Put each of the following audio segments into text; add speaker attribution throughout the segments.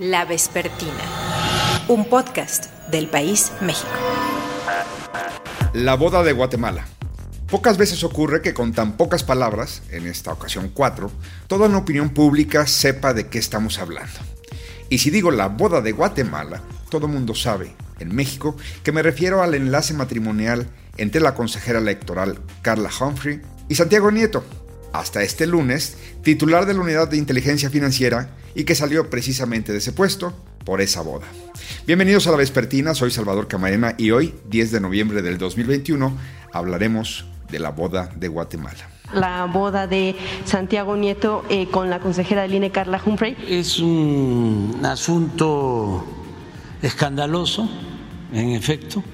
Speaker 1: La Vespertina, un podcast del país México.
Speaker 2: La boda de Guatemala. Pocas veces ocurre que con tan pocas palabras, en esta ocasión cuatro, toda la opinión pública sepa de qué estamos hablando. Y si digo la boda de Guatemala, todo mundo sabe, en México, que me refiero al enlace matrimonial entre la consejera electoral Carla Humphrey y Santiago Nieto, hasta este lunes, titular de la Unidad de Inteligencia Financiera y que salió precisamente de ese puesto por esa boda. Bienvenidos a la Vespertina, soy Salvador Camarena y hoy, 10 de noviembre del 2021, hablaremos de la boda de Guatemala.
Speaker 3: La boda de Santiago Nieto eh, con la consejera del INE, Carla Humphrey.
Speaker 4: Es un asunto escandaloso, en efecto,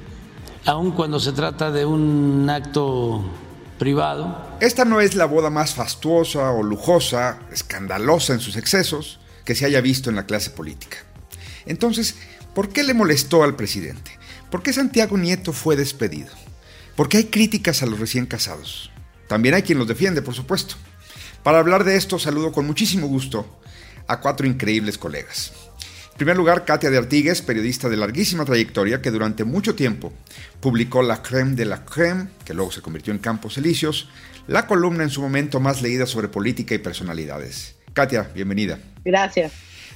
Speaker 4: aun cuando se trata de un acto privado.
Speaker 2: Esta no es la boda más fastuosa o lujosa, escandalosa en sus excesos, que se haya visto en la clase política. Entonces, ¿por qué le molestó al presidente? ¿Por qué Santiago Nieto fue despedido? ¿Por qué hay críticas a los recién casados? También hay quien los defiende, por supuesto. Para hablar de esto, saludo con muchísimo gusto a cuatro increíbles colegas. En primer lugar, Katia de Artigues, periodista de larguísima trayectoria que durante mucho tiempo publicó La Creme de la Creme, que luego se convirtió en Campos Elíseos, la columna en su momento más leída sobre política y personalidades. Katia, bienvenida.
Speaker 5: Gracias.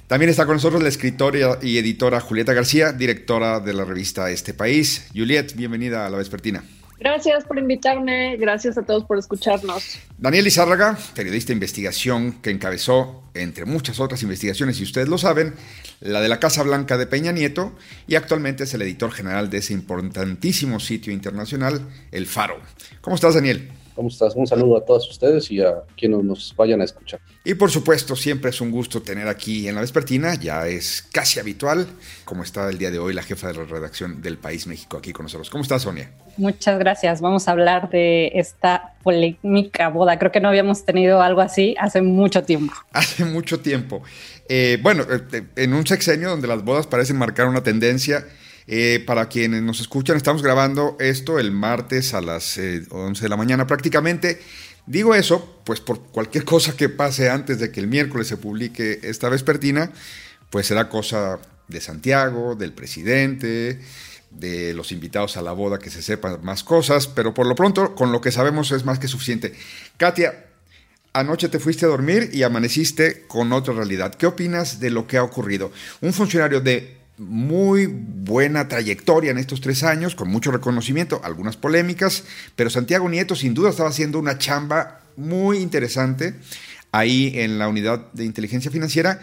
Speaker 2: También está con nosotros la escritora y editora Julieta García, directora de la revista Este País. Juliet, bienvenida a La Vespertina.
Speaker 5: Gracias por invitarme, gracias a todos por escucharnos.
Speaker 2: Daniel Izárraga, periodista de investigación que encabezó, entre muchas otras investigaciones, y ustedes lo saben, la de la Casa Blanca de Peña Nieto, y actualmente es el editor general de ese importantísimo sitio internacional, El Faro. ¿Cómo estás, Daniel?
Speaker 6: ¿Cómo estás? Un saludo a todos ustedes y a quienes nos vayan a escuchar.
Speaker 2: Y por supuesto, siempre es un gusto tener aquí en la Vespertina, ya es casi habitual, como está el día de hoy la jefa de la redacción del País México aquí con nosotros. ¿Cómo estás, Sonia?
Speaker 7: Muchas gracias. Vamos a hablar de esta polémica boda. Creo que no habíamos tenido algo así hace mucho tiempo.
Speaker 2: Hace mucho tiempo. Eh, bueno, eh, en un sexenio donde las bodas parecen marcar una tendencia, eh, para quienes nos escuchan, estamos grabando esto el martes a las 11 de la mañana prácticamente. Digo eso, pues por cualquier cosa que pase antes de que el miércoles se publique esta vespertina, pues será cosa de Santiago, del presidente, de los invitados a la boda que se sepan más cosas, pero por lo pronto con lo que sabemos es más que suficiente. Katia, anoche te fuiste a dormir y amaneciste con otra realidad. ¿Qué opinas de lo que ha ocurrido? Un funcionario de muy buena trayectoria en estos tres años, con mucho reconocimiento, algunas polémicas, pero Santiago Nieto sin duda estaba haciendo una chamba muy interesante ahí en la unidad de inteligencia financiera.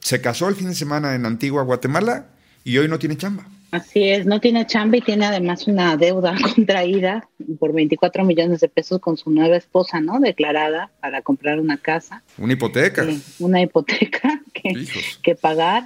Speaker 2: Se casó el fin de semana en Antigua, Guatemala, y hoy no tiene chamba.
Speaker 5: Así es, no tiene chamba y tiene además una deuda contraída por 24 millones de pesos con su nueva esposa, ¿no? Declarada para comprar una casa.
Speaker 2: Una hipoteca.
Speaker 5: una hipoteca que, que pagar.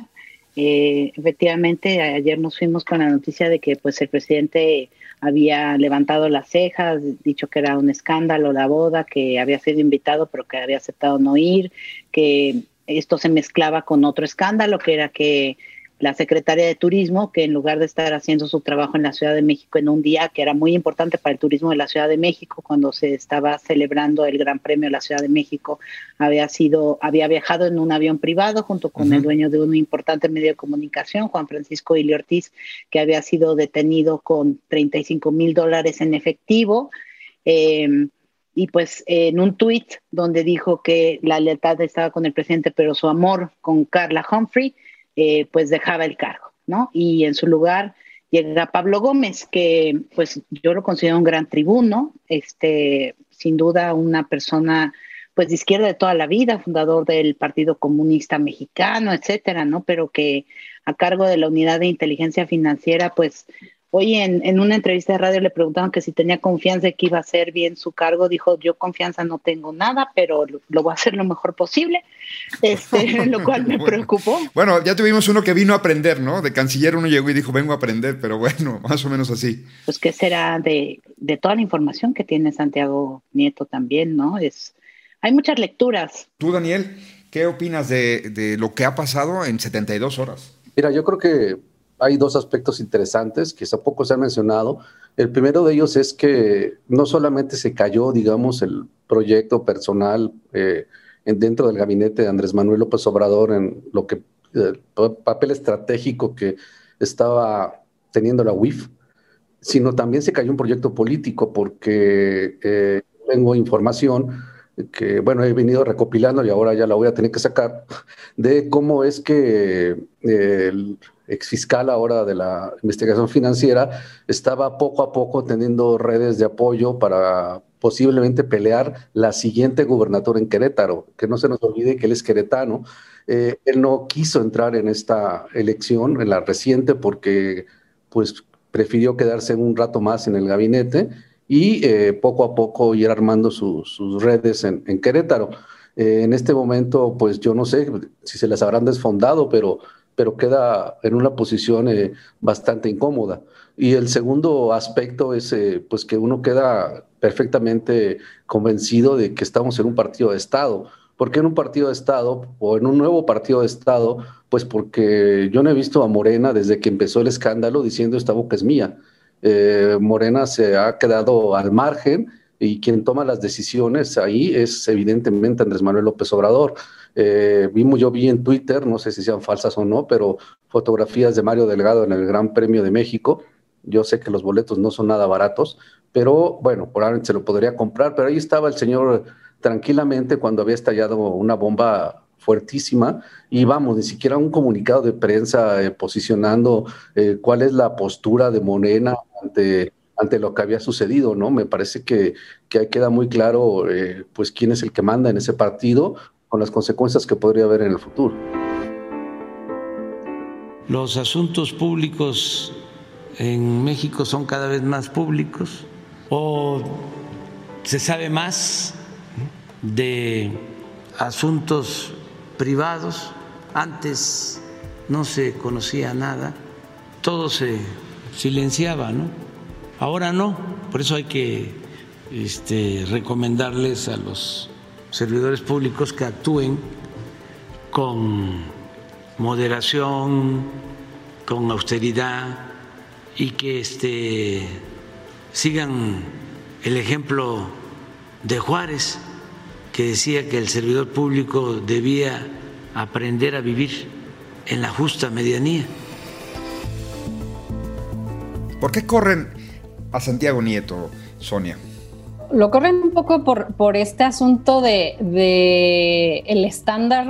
Speaker 5: Eh, efectivamente, ayer nos fuimos con la noticia de que pues el presidente había levantado las cejas, dicho que era un escándalo la boda, que había sido invitado pero que había aceptado no ir, que esto se mezclaba con otro escándalo, que era que la secretaria de Turismo, que en lugar de estar haciendo su trabajo en la Ciudad de México en un día que era muy importante para el turismo de la Ciudad de México, cuando se estaba celebrando el Gran Premio de la Ciudad de México, había sido, había viajado en un avión privado junto con el dueño de un importante medio de comunicación, Juan Francisco Ili Ortiz, que había sido detenido con 35 mil dólares en efectivo. Em, y pues en un tuit donde dijo que la lealtad estaba con el presidente, pero su amor con Carla Humphrey, eh, pues dejaba el cargo, ¿no? Y en su lugar llega Pablo Gómez, que pues yo lo considero un gran tribuno, este, sin duda una persona pues de izquierda de toda la vida, fundador del Partido Comunista Mexicano, etcétera, ¿no? Pero que a cargo de la unidad de inteligencia financiera, pues Hoy en, una entrevista de radio le preguntaban que si tenía confianza de que iba a hacer bien su cargo. Dijo, yo confianza no tengo nada, pero lo, voy a hacer lo mejor posible, este, lo cual me preocupó.
Speaker 2: Bueno, ya tuvimos uno que vino a aprender, ¿no? De canciller uno llegó y dijo, vengo a aprender, pero bueno, más o menos así.
Speaker 5: Pues que será de, de toda la información que tiene Santiago Nieto también, ¿no? Es, hay muchas lecturas.
Speaker 2: Tú, Daniel, ¿qué opinas de, de lo que ha pasado en 72 horas?
Speaker 6: Mira, yo creo que hay dos aspectos interesantes que poco se han mencionado. El primero de ellos es que no solamente se cayó, digamos, el proyecto personal eh, dentro del gabinete de Andrés Manuel López Obrador en lo que el papel estratégico que estaba teniendo la UIF, sino también se cayó un proyecto político porque eh, tengo información que, bueno, he venido recopilando y ahora ya la voy a tener que sacar, de cómo es que eh, el exfiscal ahora de la investigación financiera estaba poco a poco teniendo redes de apoyo para posiblemente pelear la siguiente gubernatura en Querétaro, que no se nos olvide que él es queretano. Eh, él no quiso entrar en esta elección, en la reciente, porque pues prefirió quedarse un rato más en el gabinete y eh, poco a poco ir armando sus redes en, Querétaro. Eh, en este momento, pues yo no sé si se las habrán desfondado, pero, pero queda en una posición eh, bastante incómoda. Y el segundo aspecto es pues que uno queda perfectamente convencido de que estamos en un partido de Estado. ¿Por qué en un partido de Estado o en un nuevo partido de Estado? Pues porque yo no he visto a Morena desde que empezó el escándalo diciendo esta boca es mía. Eh, Morena se ha quedado al margen y quien toma las decisiones ahí es evidentemente Andrés Manuel López Obrador. Eh, vimos, yo vi en Twitter, no sé si sean falsas o no, pero fotografías de Mario Delgado en el Gran Premio de México. Yo sé que los boletos no son nada baratos, pero bueno, probablemente se lo podría comprar, pero ahí estaba el señor tranquilamente cuando había estallado una bomba fuertísima y vamos, ni siquiera un comunicado de prensa eh, posicionando eh, cuál es la postura de Morena ante, ante lo que había sucedido, ¿no? Me parece que, que ahí queda muy claro eh, pues quién es el que manda en ese partido con las consecuencias que podría haber en el futuro.
Speaker 4: Los asuntos públicos en México son cada vez más públicos o se sabe más de asuntos privados. Antes no se conocía nada, todo se silenciaba, ¿no? Ahora no, por eso hay que este, recomendarles a los servidores públicos que actúen con moderación, con austeridad y que este, sigan el ejemplo de Juárez que decía que el servidor público debía aprender a vivir en la justa medianía.
Speaker 2: ¿Por qué corren a Santiago Nieto, Sonia?
Speaker 7: Lo corren un poco por, por este asunto de, de, el estándar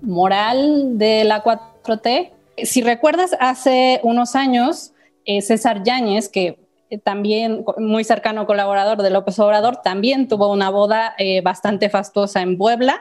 Speaker 7: moral de la 4T. Si recuerdas, hace unos años, eh, César Yáñez, que también muy cercano colaborador de López Obrador, también tuvo una boda eh, bastante fastuosa en Puebla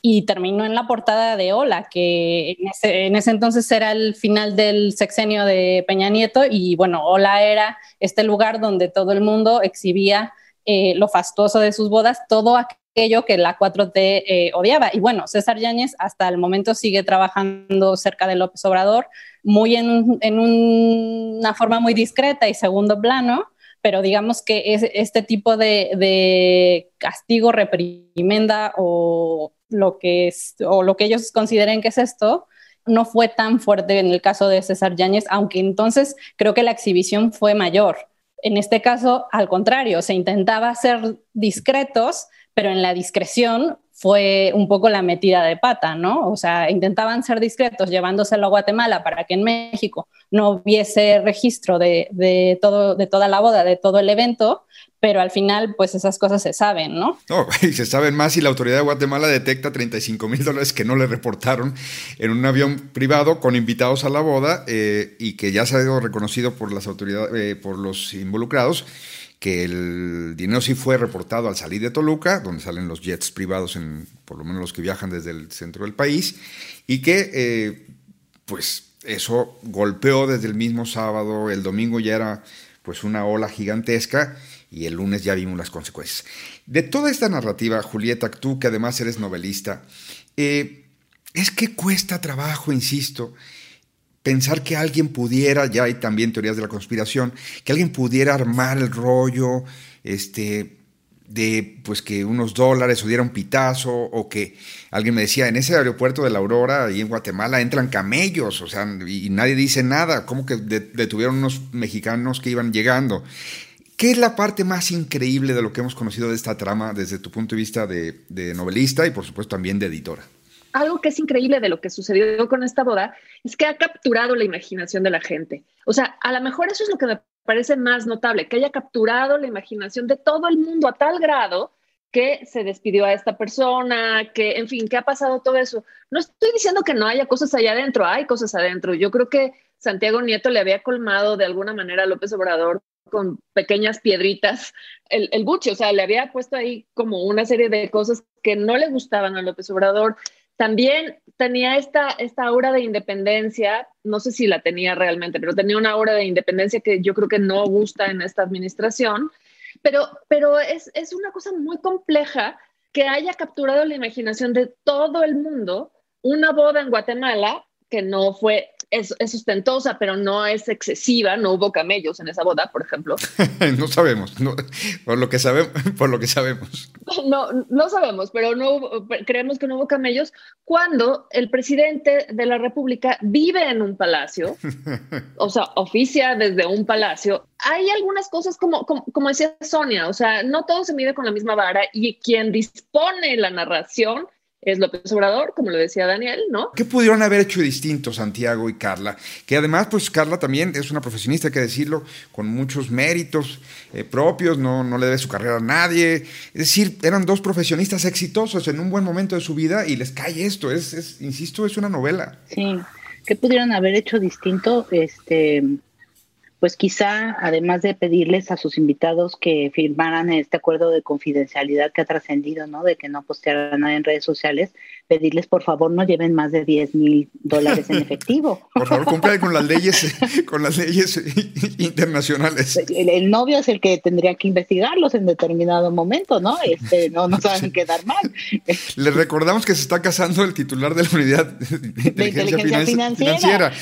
Speaker 7: y terminó en la portada de Hola, que en ese, entonces era el final del sexenio de Peña Nieto y bueno, Hola era este lugar donde todo el mundo exhibía eh, lo fastuoso de sus bodas, todo aquello que la 4T odiaba. Y bueno, César Yáñez hasta el momento sigue trabajando cerca de López Obrador, muy en, una forma muy discreta y segundo plano, pero digamos que es, este tipo de, de, castigo, reprimenda o lo, que es, o lo que ellos consideren que es esto, no fue tan fuerte en el caso de César Yáñez, aunque entonces creo que la exhibición fue mayor. En este caso, al contrario, se intentaba ser discretos, pero en la discreción fue un poco la metida de pata, ¿no? O sea, intentaban ser discretos llevándoselo a Guatemala para que en México no hubiese registro de, todo, de toda la boda, de todo el evento, pero al final, pues esas cosas se saben, ¿no?
Speaker 2: No, y se saben más si la autoridad de Guatemala detecta 35 mil dólares que no le reportaron en un avión privado con invitados a la boda eh, y que ya se ha sido reconocido por las autoridades, eh, por los involucrados que el dinero sí fue reportado al salir de Toluca, donde salen los jets privados, en, por lo menos los que viajan desde el centro del país, y que eh, pues eso golpeó desde el mismo sábado, el domingo ya era pues una ola gigantesca y el lunes ya vimos las consecuencias. De toda esta narrativa, Julieta, tú que además eres novelista, eh, es que cuesta trabajo, insisto, pensar que alguien pudiera, ya hay también teorías de la conspiración, que alguien pudiera armar el rollo, este, de pues que unos dólares o diera un pitazo, o que alguien me decía, en ese aeropuerto de la Aurora, ahí en Guatemala, entran camellos, o sea, y, nadie dice nada, como que detuvieron unos mexicanos que iban llegando. ¿Qué es la parte más increíble de lo que hemos conocido de esta trama desde tu punto de vista de novelista y por supuesto también de editora?
Speaker 8: Algo que es increíble de lo que sucedió con esta boda es que ha capturado la imaginación de la gente. O sea, a lo mejor eso es lo que me parece más notable, que haya capturado la imaginación de todo el mundo a tal grado que se despidió a esta persona, que, en fin, que ha pasado todo eso. No estoy diciendo que no haya cosas allá adentro, hay cosas adentro. Yo creo que Santiago Nieto le había colmado de alguna manera a López Obrador con pequeñas piedritas el, el buche, o sea, le había puesto ahí como una serie de cosas que no le gustaban a López Obrador. También tenía esta, esta aura de independencia, no sé si la tenía realmente, pero tenía una aura de independencia que yo creo que no gusta en esta administración, pero, pero es, es una cosa muy compleja que haya capturado la imaginación de todo el mundo una boda en Guatemala que no fue es, sustentosa, pero no es excesiva. No hubo camellos en esa boda, por ejemplo.
Speaker 2: no sabemos, por, lo que sabemos, por lo que sabemos.
Speaker 8: No, no sabemos, pero no creemos que no hubo camellos cuando el presidente de la República vive en un palacio, o sea, oficia desde un palacio. Hay algunas cosas como, como, como decía Sonia, o sea, no todo se mide con la misma vara y quien dispone la narración es López Obrador, como lo decía Daniel, ¿no?
Speaker 2: ¿Qué pudieron haber hecho distinto Santiago y Carla? Que además, pues Carla también es una profesionista, hay que decirlo, con muchos méritos eh, propios, no, no le debe su carrera a nadie. Es decir, eran dos profesionistas exitosos en un buen momento de su vida y les cae esto. Es, es insisto, es una novela.
Speaker 5: Sí. ¿Qué pudieron haber hecho distinto? Este, pues quizá, además de pedirles a sus invitados que firmaran este acuerdo de confidencialidad que ha trascendido, ¿no? De que no postearan nada en redes sociales, pedirles por favor no lleven más de 10 mil dólares en efectivo.
Speaker 2: Por favor, cumplan con las leyes, con las leyes internacionales.
Speaker 5: El, novio es el que tendría que investigarlos en determinado momento, ¿no? Este, no, no saben quedar mal.
Speaker 2: Les recordamos que se está casando el titular de la unidad de inteligencia, financiera,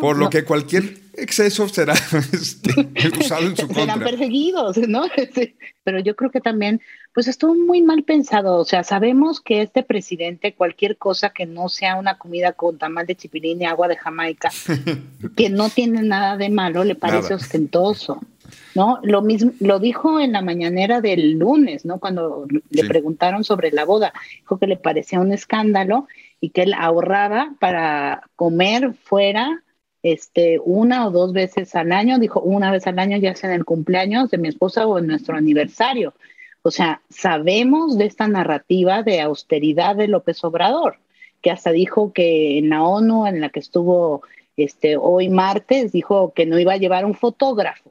Speaker 2: por lo que cualquier exceso será este, usado en su contra.
Speaker 5: Serán perseguidos, ¿no? Pero yo creo que también, pues estuvo muy mal pensado. O sea, sabemos que este presidente, cualquier cosa que no sea una comida con tamal de chipilín y agua de Jamaica, que no tiene nada de malo, le parece ostentoso. ¿no? Lo mismo, lo dijo en la mañanera del lunes, ¿no? Cuando le preguntaron sobre la boda, dijo que le parecía un escándalo y que él ahorraba para comer fuera este, una o dos veces al año, dijo una vez al año, ya sea en el cumpleaños de mi esposa o en nuestro aniversario. O sea, sabemos de esta narrativa de austeridad de López Obrador, que hasta dijo que en la ONU, en la que estuvo este, hoy martes, dijo que no iba a llevar un fotógrafo.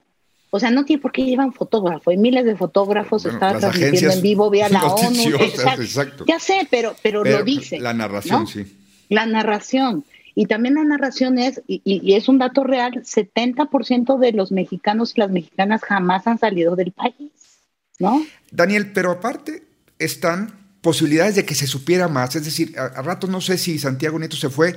Speaker 5: O sea, no tiene por qué llevar un fotógrafo. Hay miles de fotógrafos, estaba transmitiendo en vivo vía la ONU. Exacto. Ya sé, pero, pero, lo dice.
Speaker 2: La narración, sí.
Speaker 5: La narración. Y también la narración es, y, es un dato real, 70% de los mexicanos y las mexicanas jamás han salido del país, ¿no?
Speaker 2: Daniel, pero aparte están posibilidades de que se supiera más, es decir, a, rato no sé si Santiago Nieto se fue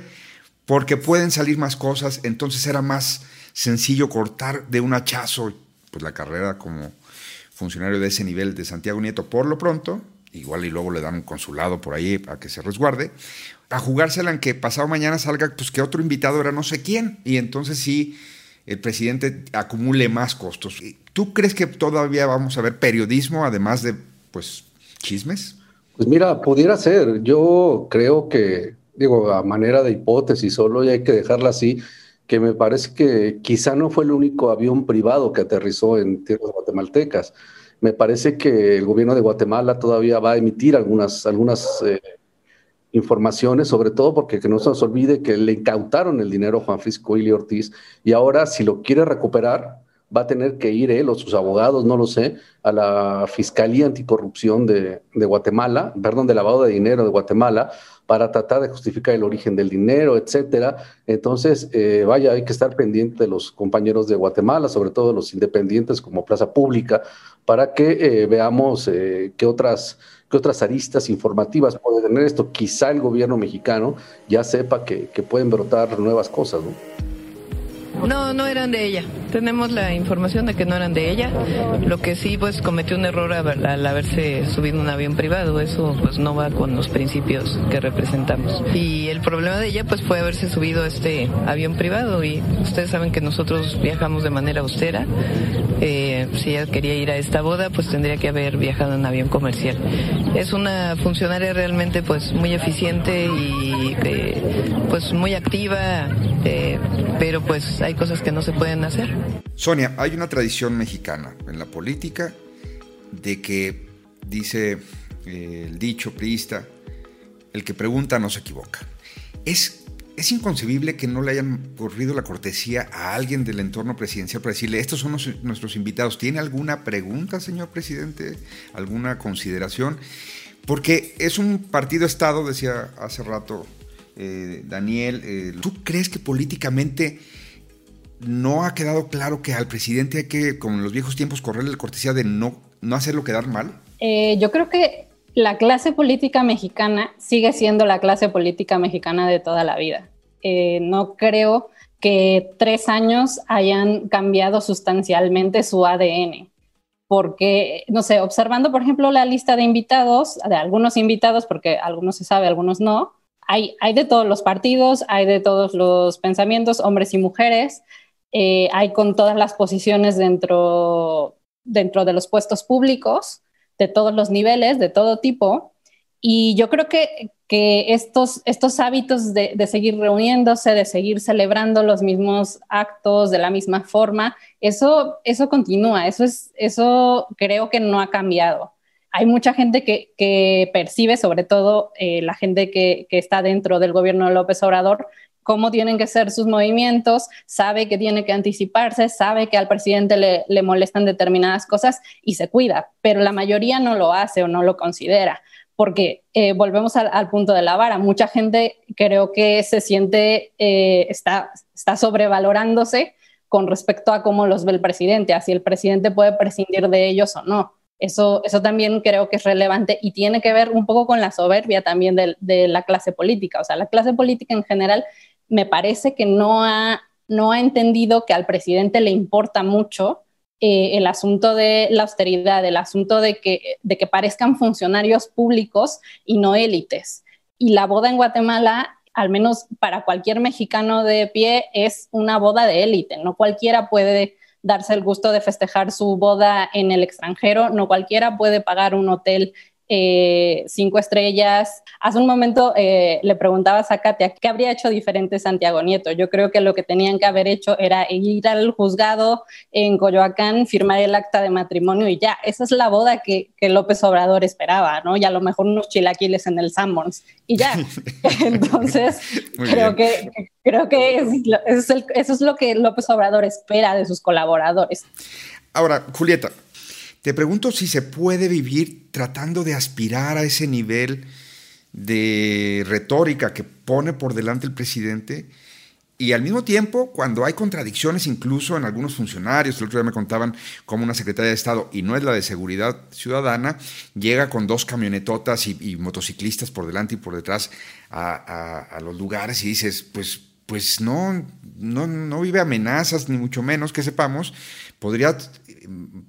Speaker 2: porque pueden salir más cosas, entonces era más sencillo cortar de un hachazo pues la carrera como funcionario de ese nivel de Santiago Nieto por lo pronto, igual y luego le dan un consulado por ahí para que se resguarde, a jugársela en que pasado mañana salga, pues que otro invitado era no sé quién, y entonces sí el presidente acumule más costos. ¿Tú crees que todavía vamos a ver periodismo además de, pues, chismes?
Speaker 6: Pues mira, pudiera ser. Yo creo que, digo, a manera de hipótesis solo, y hay que dejarla así, que me parece que quizá no fue el único avión privado que aterrizó en tierras guatemaltecas. Me parece que el gobierno de Guatemala todavía va a emitir algunas, algunas eh, informaciones, sobre todo porque que no se nos olvide que le incautaron el dinero a Juan Francisco Ili Ortiz y ahora si lo quiere recuperar va a tener que ir él o sus abogados, no lo sé, a la Fiscalía Anticorrupción de, Guatemala, perdón, de lavado de dinero de Guatemala, para tratar de justificar el origen del dinero, etcétera. Entonces, eh, vaya, hay que estar pendiente de los compañeros de Guatemala, sobre todo los independientes como Plaza Pública, para que eh, veamos eh, qué otras qué otras aristas informativas puede tener esto. Quizá el gobierno mexicano ya sepa que, que pueden brotar nuevas cosas, ¿no?
Speaker 9: No, no eran de ella. tenemos la información de que no eran de ella. Lo que sí, pues cometió un error al haberse subido un avión privado. Eso pues no va con los principios que representamos. Y el problema de ella pues fue haberse subido a este avión privado y ustedes saben que nosotros viajamos de manera austera. Eh, si ella quería ir a esta boda, pues tendría que haber viajado en avión comercial. Es una funcionaria realmente pues muy eficiente y eh, pues muy activa, eh, pero pues hay cosas que no se pueden hacer.
Speaker 2: Sonia, hay una tradición mexicana en la política de que dice el dicho priista, el que pregunta no se equivoca. Es es inconcebible que no le hayan corrido la cortesía a alguien del entorno presidencial para decirle, estos son nuestros invitados. ¿Tiene alguna pregunta, señor presidente? ¿Alguna consideración? Porque es un partido Estado, decía hace rato eh, Daniel. Eh, ¿Tú crees que políticamente no ha quedado claro que al presidente hay que, como en los viejos tiempos, correrle la cortesía de no, no hacerlo quedar mal?
Speaker 7: Eh, yo creo que la clase política mexicana sigue siendo la clase política mexicana de toda la vida. Eh, no creo que tres años hayan cambiado sustancialmente su ADN. Porque, no sé, observando, por ejemplo, la lista de invitados, de algunos invitados, porque algunos se sabe, algunos no, hay, hay de todos los partidos, hay de todos los pensamientos, hombres y mujeres, eh, hay con todas las posiciones dentro, dentro de los puestos públicos de todos los niveles, de todo tipo. Y yo creo que, que estos, estos hábitos de, de, seguir reuniéndose, de seguir celebrando los mismos actos de la misma forma, eso, eso continúa, eso, es, eso creo que no ha cambiado. Hay mucha gente que, que percibe, sobre todo eh, la gente que, que está dentro del gobierno de López Obrador, cómo tienen que ser sus movimientos, sabe que tiene que anticiparse, sabe que al presidente le, le molestan determinadas cosas y se cuida, pero la mayoría no lo hace o no lo considera porque eh, volvemos al, al, punto de la vara. Mucha gente creo que se siente, eh, está, está sobrevalorándose con respecto a cómo los ve el presidente, a si el presidente puede prescindir de ellos o no. Eso, eso también creo que es relevante y tiene que ver un poco con la soberbia también de, de la clase política. O sea, la clase política en general me parece que no ha, no ha entendido que al presidente le importa mucho eh, el asunto de la austeridad, el asunto de que, de que parezcan funcionarios públicos y no élites. Y la boda en Guatemala, al menos para cualquier mexicano de pie, es una boda de élite. No cualquiera puede darse el gusto de festejar su boda en el extranjero, no cualquiera puede pagar un hotel eh, cinco estrellas. Hace un momento eh, le preguntabas a Katia qué habría hecho diferente Santiago Nieto. Yo creo que lo que tenían que haber hecho era ir al juzgado en Coyoacán, firmar el acta de matrimonio y ya. Esa es la boda que, López Obrador esperaba, ¿no? Y a lo mejor unos chilaquiles en el Sammons y ya. Entonces, creo que, creo que eso es lo que López Obrador espera de sus colaboradores.
Speaker 2: Ahora, Julieta, te pregunto si se puede vivir tratando de aspirar a ese nivel de retórica que pone por delante el presidente y al mismo tiempo, cuando hay contradicciones incluso en algunos funcionarios, el otro día me contaban cómo una secretaria de Estado, y no es la de Seguridad Ciudadana, llega con dos camionetotas y, motociclistas por delante y por detrás a, a, los lugares y dices, pues, pues no, no, no vive amenazas, ni mucho menos que sepamos, podría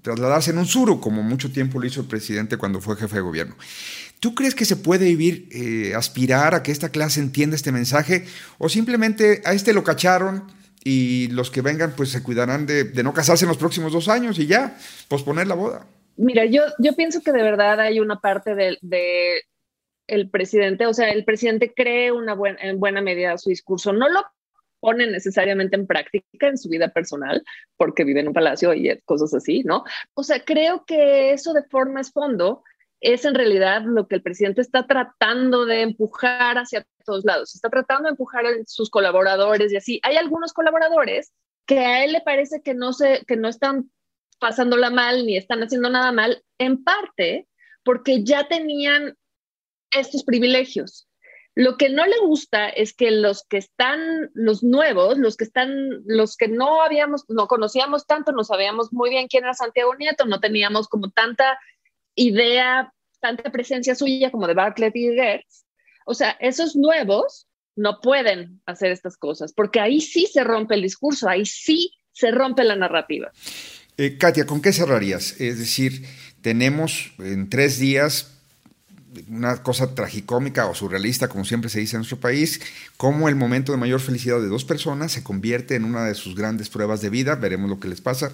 Speaker 2: trasladarse en un suru, como mucho tiempo lo hizo el presidente cuando fue jefe de gobierno. ¿Tú crees que se puede vivir, eh, aspirar a que esta clase entienda este mensaje o simplemente a este lo cacharon y los que vengan pues se cuidarán de, no casarse en los próximos dos años y ya, posponer la boda?
Speaker 8: Mira, yo, pienso que de verdad hay una parte de el presidente, o sea, el presidente cree una buena, en buena medida su discurso, no lo pone necesariamente en práctica en su vida personal, porque vive en un palacio y cosas así, ¿no? O sea, creo que eso de forma es fondo es en realidad lo que el presidente está tratando de empujar hacia todos lados. Está tratando de empujar a sus colaboradores y así. Hay algunos colaboradores que a él le parece que no, se, que no están pasándola mal ni están haciendo nada mal, en parte porque ya tenían estos privilegios. Lo que no le gusta es que los que están, los nuevos, los que están, los que no habíamos, no conocíamos tanto, no sabíamos muy bien quién era Santiago Nieto, no teníamos como tanta idea, tanta presencia suya como de Bartlett y Gertz. O sea, esos nuevos no pueden hacer estas cosas, porque ahí sí se rompe el discurso, ahí sí se rompe la narrativa.
Speaker 2: Eh, Katia, ¿con qué cerrarías? Es decir, tenemos en tres días una cosa tragicómica o surrealista, como siempre se dice en nuestro país, cómo el momento de mayor felicidad de dos personas se convierte en una de sus grandes pruebas de vida. Veremos lo que les pasa.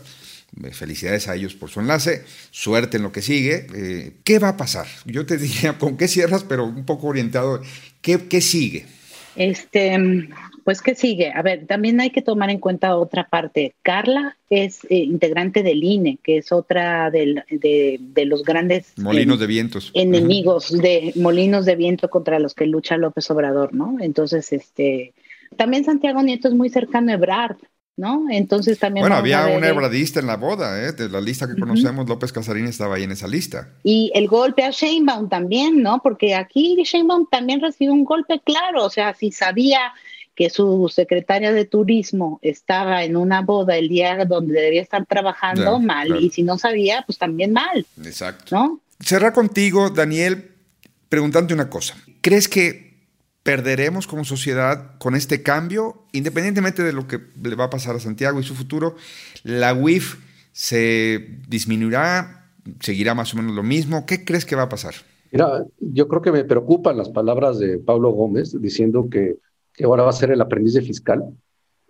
Speaker 2: Eh, felicidades a ellos por su enlace, suerte en lo que sigue. Eh, ¿Qué va a pasar? Yo te diría, ¿con qué cierras? Pero un poco orientado, ¿qué, qué sigue?
Speaker 5: Este, pues, ¿qué sigue? A ver, también hay que tomar en cuenta otra parte. Carla es eh, integrante del INE, que es otra de, los grandes...
Speaker 2: Molinos de vientos.
Speaker 5: Enemigos de molinos de viento contra los que lucha López Obrador, ¿no? Entonces, este... También Santiago Nieto es muy cercano a Ebrard, ¿no? Entonces también...
Speaker 2: Bueno, había un ebradista en la boda, ¿eh? De la lista que conocemos, López Casarín estaba ahí en esa lista.
Speaker 5: Y el golpe a Sheinbaum también, ¿no? Porque aquí Sheinbaum también recibió un golpe claro, o sea, si sabía que su secretaria de turismo estaba en una boda el día donde debía estar trabajando mal y si no sabía, pues también mal.
Speaker 2: Exacto. ¿no? Cerrar contigo, Daniel, preguntando una cosa. ¿Crees que perderemos como sociedad con este cambio, independientemente de lo que le va a pasar a Santiago y su futuro? ¿La UIF se disminuirá? ¿Seguirá más o menos lo mismo? ¿Qué crees que va a pasar?
Speaker 6: Mira, yo creo que me preocupan las palabras de Pablo Gómez diciendo que que ahora va a ser el aprendiz de fiscal.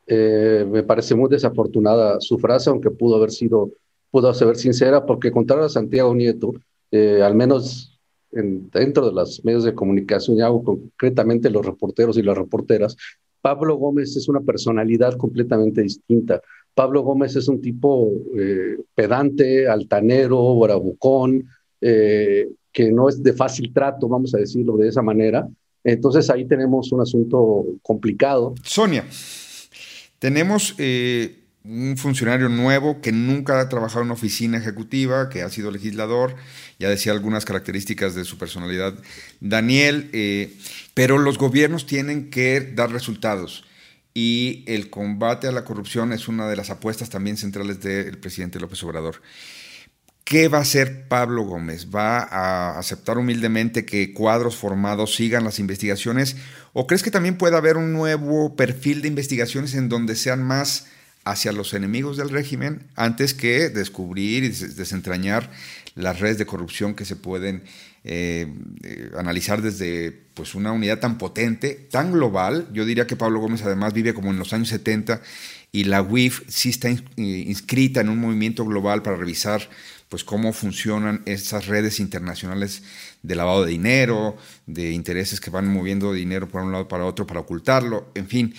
Speaker 6: Eh, me parece muy desafortunada su frase, aunque pudo haber sido, pudo ser sincera, porque contrario a Santiago Nieto, eh, al menos en, dentro de los medios de comunicación, y hago concretamente los reporteros y las reporteras, Pablo Gómez es una personalidad completamente distinta. Pablo Gómez es un tipo eh, pedante, altanero, bravucón, que no es de fácil trato, vamos a decirlo de esa manera, entonces ahí tenemos un asunto complicado.
Speaker 2: Sonia, tenemos eh, un funcionario nuevo que nunca ha trabajado en una oficina ejecutiva, que ha sido legislador, ya decía algunas características de su personalidad, Daniel, eh, pero los gobiernos tienen que dar resultados y el combate a la corrupción es una de las apuestas también centrales del presidente López Obrador. ¿Qué va a hacer Pablo Gómez? ¿Va a aceptar humildemente que cuadros formados sigan las investigaciones? ¿O crees que también puede haber un nuevo perfil de investigaciones en donde sean más hacia los enemigos del régimen antes que descubrir y desentrañar las redes de corrupción que se pueden eh, eh, analizar desde pues, una unidad tan potente, tan global? Yo diría que Pablo Gómez además vive como en los años 70 y la UIF sí está eh, inscrita en un movimiento global para revisar pues cómo funcionan esas redes internacionales de lavado de dinero, de intereses que van moviendo dinero por un lado para otro para ocultarlo, en fin.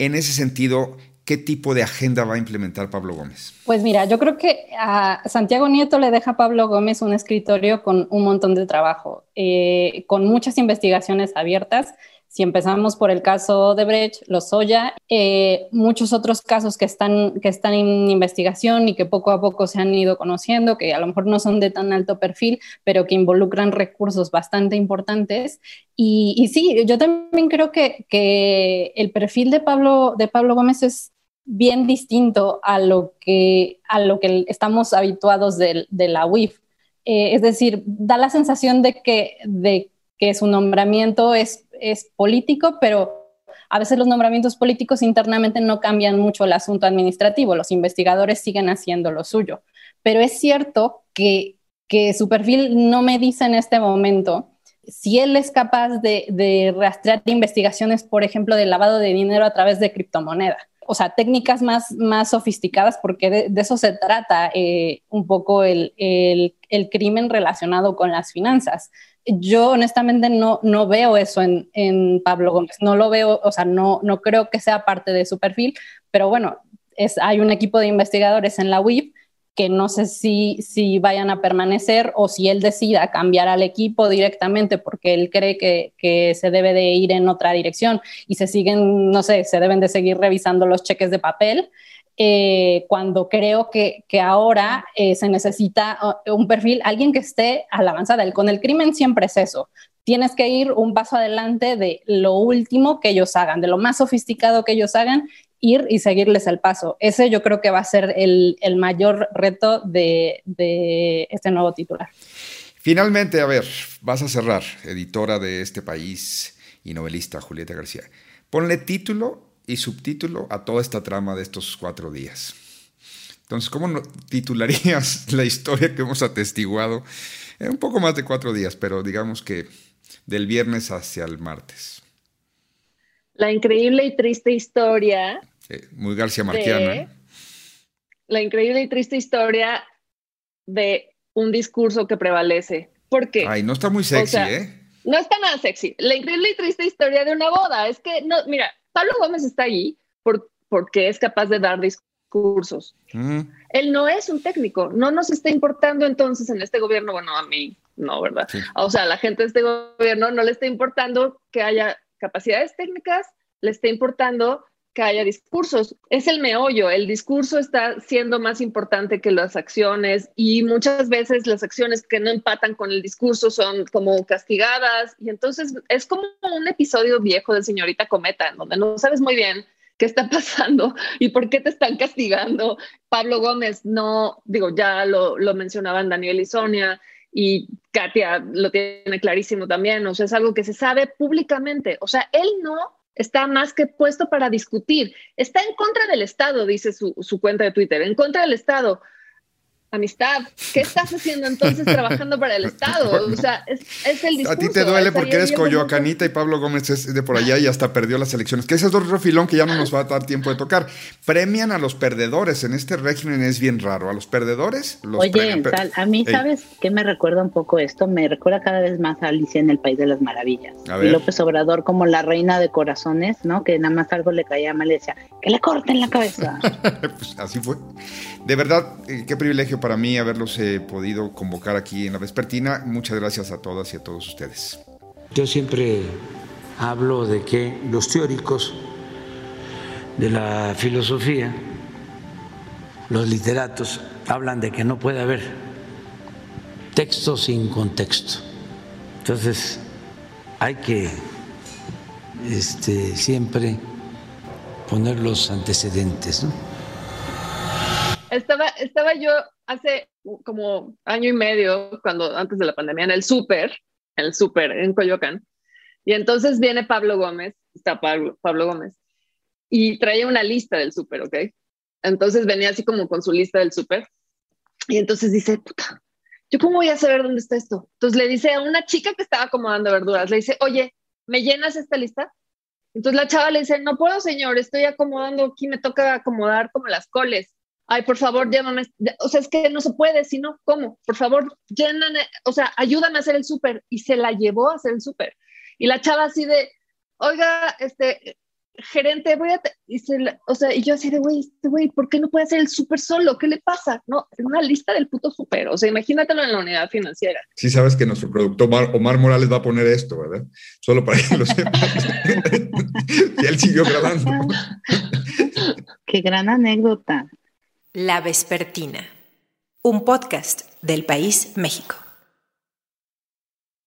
Speaker 2: En ese sentido, ¿qué tipo de agenda va a implementar Pablo Gómez?
Speaker 7: Pues mira, yo creo que a Santiago Nieto le deja a Pablo Gómez un escritorio con un montón de trabajo, eh, con muchas investigaciones abiertas si empezamos por el caso de Brecht, Lozoya, eh, muchos otros casos que están, que están en investigación y que poco a poco se han ido conociendo, que a lo mejor no son de tan alto perfil, pero que involucran recursos bastante importantes. Y, sí, yo también creo que, que, el perfil de Pablo, de Pablo Gómez es bien distinto a lo que, a lo que estamos habituados de, la UIF. Eh, es decir, da la sensación de que, de que su nombramiento es es político, pero a veces los nombramientos políticos internamente no cambian mucho el asunto administrativo, los investigadores siguen haciendo lo suyo. Pero es cierto que, que su perfil no me dice en este momento si él es capaz de, rastrear investigaciones, por ejemplo, de lavado de dinero a través de criptomoneda. O sea, técnicas más, más sofisticadas, porque de, eso se trata eh, un poco el, el, crimen relacionado con las finanzas. Yo honestamente no, no veo eso en, en, Pablo Gómez, no lo veo, o sea, no, no creo que sea parte de su perfil, pero bueno, es, hay un equipo de investigadores en la UIF que no sé si, si vayan a permanecer o si él decida cambiar al equipo directamente porque él cree que, que, se debe de ir en otra dirección y se siguen, no sé, se deben de seguir revisando los cheques de papel. Eh, cuando creo que, que ahora eh, se necesita uh, un perfil, alguien que esté a la avanzada. con el crimen siempre es eso. Tienes que ir un paso adelante de lo último que ellos hagan, de lo más sofisticado que ellos hagan, ir y seguirles el paso. Ese yo creo que va a ser el, el mayor reto de, de este nuevo titular.
Speaker 2: Finalmente, a ver, vas a cerrar, editora de este país y novelista Julieta García. Ponle título y subtítulo a toda esta trama de estos cuatro días. Entonces, ¿cómo titularías la historia que hemos atestiguado en un poco más de cuatro días, pero digamos que del viernes hacia el martes?
Speaker 8: La increíble y triste historia.
Speaker 2: muy García Marquiana.
Speaker 8: La increíble y triste historia de un discurso que prevalece. ¿Por qué?
Speaker 2: Ay, no está muy sexy, ¿eh?
Speaker 8: No está nada sexy. La increíble y triste historia de una boda. Es que, no, mira, Pablo Gómez está ahí por, porque es capaz de dar discursos. Mm. Él no es un técnico. No nos está importando entonces en este gobierno, bueno, a mí no, ¿verdad? O sea, a la gente de este gobierno no le está importando que haya capacidades técnicas, le está importando que haya discursos. Es el meollo, el discurso está siendo más importante que las acciones y muchas veces las acciones que no empatan con el discurso son como castigadas y entonces es como un episodio viejo de Señorita Cometa, en donde no sabes muy bien qué está pasando y por qué te están castigando. Pablo Gómez no, digo, ya lo, lo mencionaban Daniel y Sonia y Katia lo tiene clarísimo también, o sea, es algo que se sabe públicamente, o sea, él no está más que puesto para discutir. Está en contra del Estado, dice su, su, cuenta de Twitter, en contra del Estado amistad. ¿Qué estás haciendo entonces trabajando para el Estado? O sea, es, el discurso.
Speaker 2: A ti te duele porque eres Coyoacanita y Pablo Gómez es de por allá y hasta perdió las elecciones. Que ese es otro refilón que ya no nos va a dar tiempo de tocar. Premian a los perdedores. En este régimen es bien raro. A los perdedores los
Speaker 5: Oye, a mí, ¿sabes qué me recuerda un poco esto? Me recuerda cada vez más a Alicia en el País de las Maravillas. Y López Obrador como la reina de corazones, ¿no? Que nada más algo le caía mal y decía, que le corten la cabeza.
Speaker 2: pues así fue. De verdad, eh, qué privilegio para mí haberlos eh, podido convocar aquí en la Vespertina. Muchas gracias a todas y a todos ustedes.
Speaker 4: Yo siempre hablo de que los teóricos de la filosofía, los literatos, hablan de que no puede haber texto sin contexto. Entonces, hay que este, siempre poner los antecedentes, ¿no?
Speaker 8: Estaba, yo hace como año y medio, cuando antes de la pandemia, en el súper, en el súper en Coyoacán. Y entonces viene Pablo Gómez, está Pablo, Pablo Gómez, y traía una lista del súper, ¿ok? Entonces venía así como con su lista del súper. Y entonces dice, puta, ¿yo cómo voy a saber dónde está esto? Entonces le dice a una chica que estaba acomodando verduras, le dice, oye, ¿me llenas esta lista? Entonces la chava le dice, no puedo, señor, estoy acomodando, aquí me toca acomodar como las coles ay, por favor, llámame, o sea, es que no se puede, si no, ¿cómo? Por favor, llenan, o sea, ayúdame a hacer el súper. Y se la llevó a hacer el súper. Y la chava así de, oiga, este, gerente, voy a, y o sea, y yo así de, güey, este güey, ¿por qué no puede hacer el súper solo? ¿Qué le pasa? No, en una lista del puto súper, o sea, imagínatelo en la unidad financiera.
Speaker 2: Sí sabes que nuestro productor Omar, Morales va a poner esto, ¿verdad? Solo para que lo sepas. y él siguió grabando.
Speaker 5: Qué gran anécdota.
Speaker 1: La Vespertina, un podcast del País México.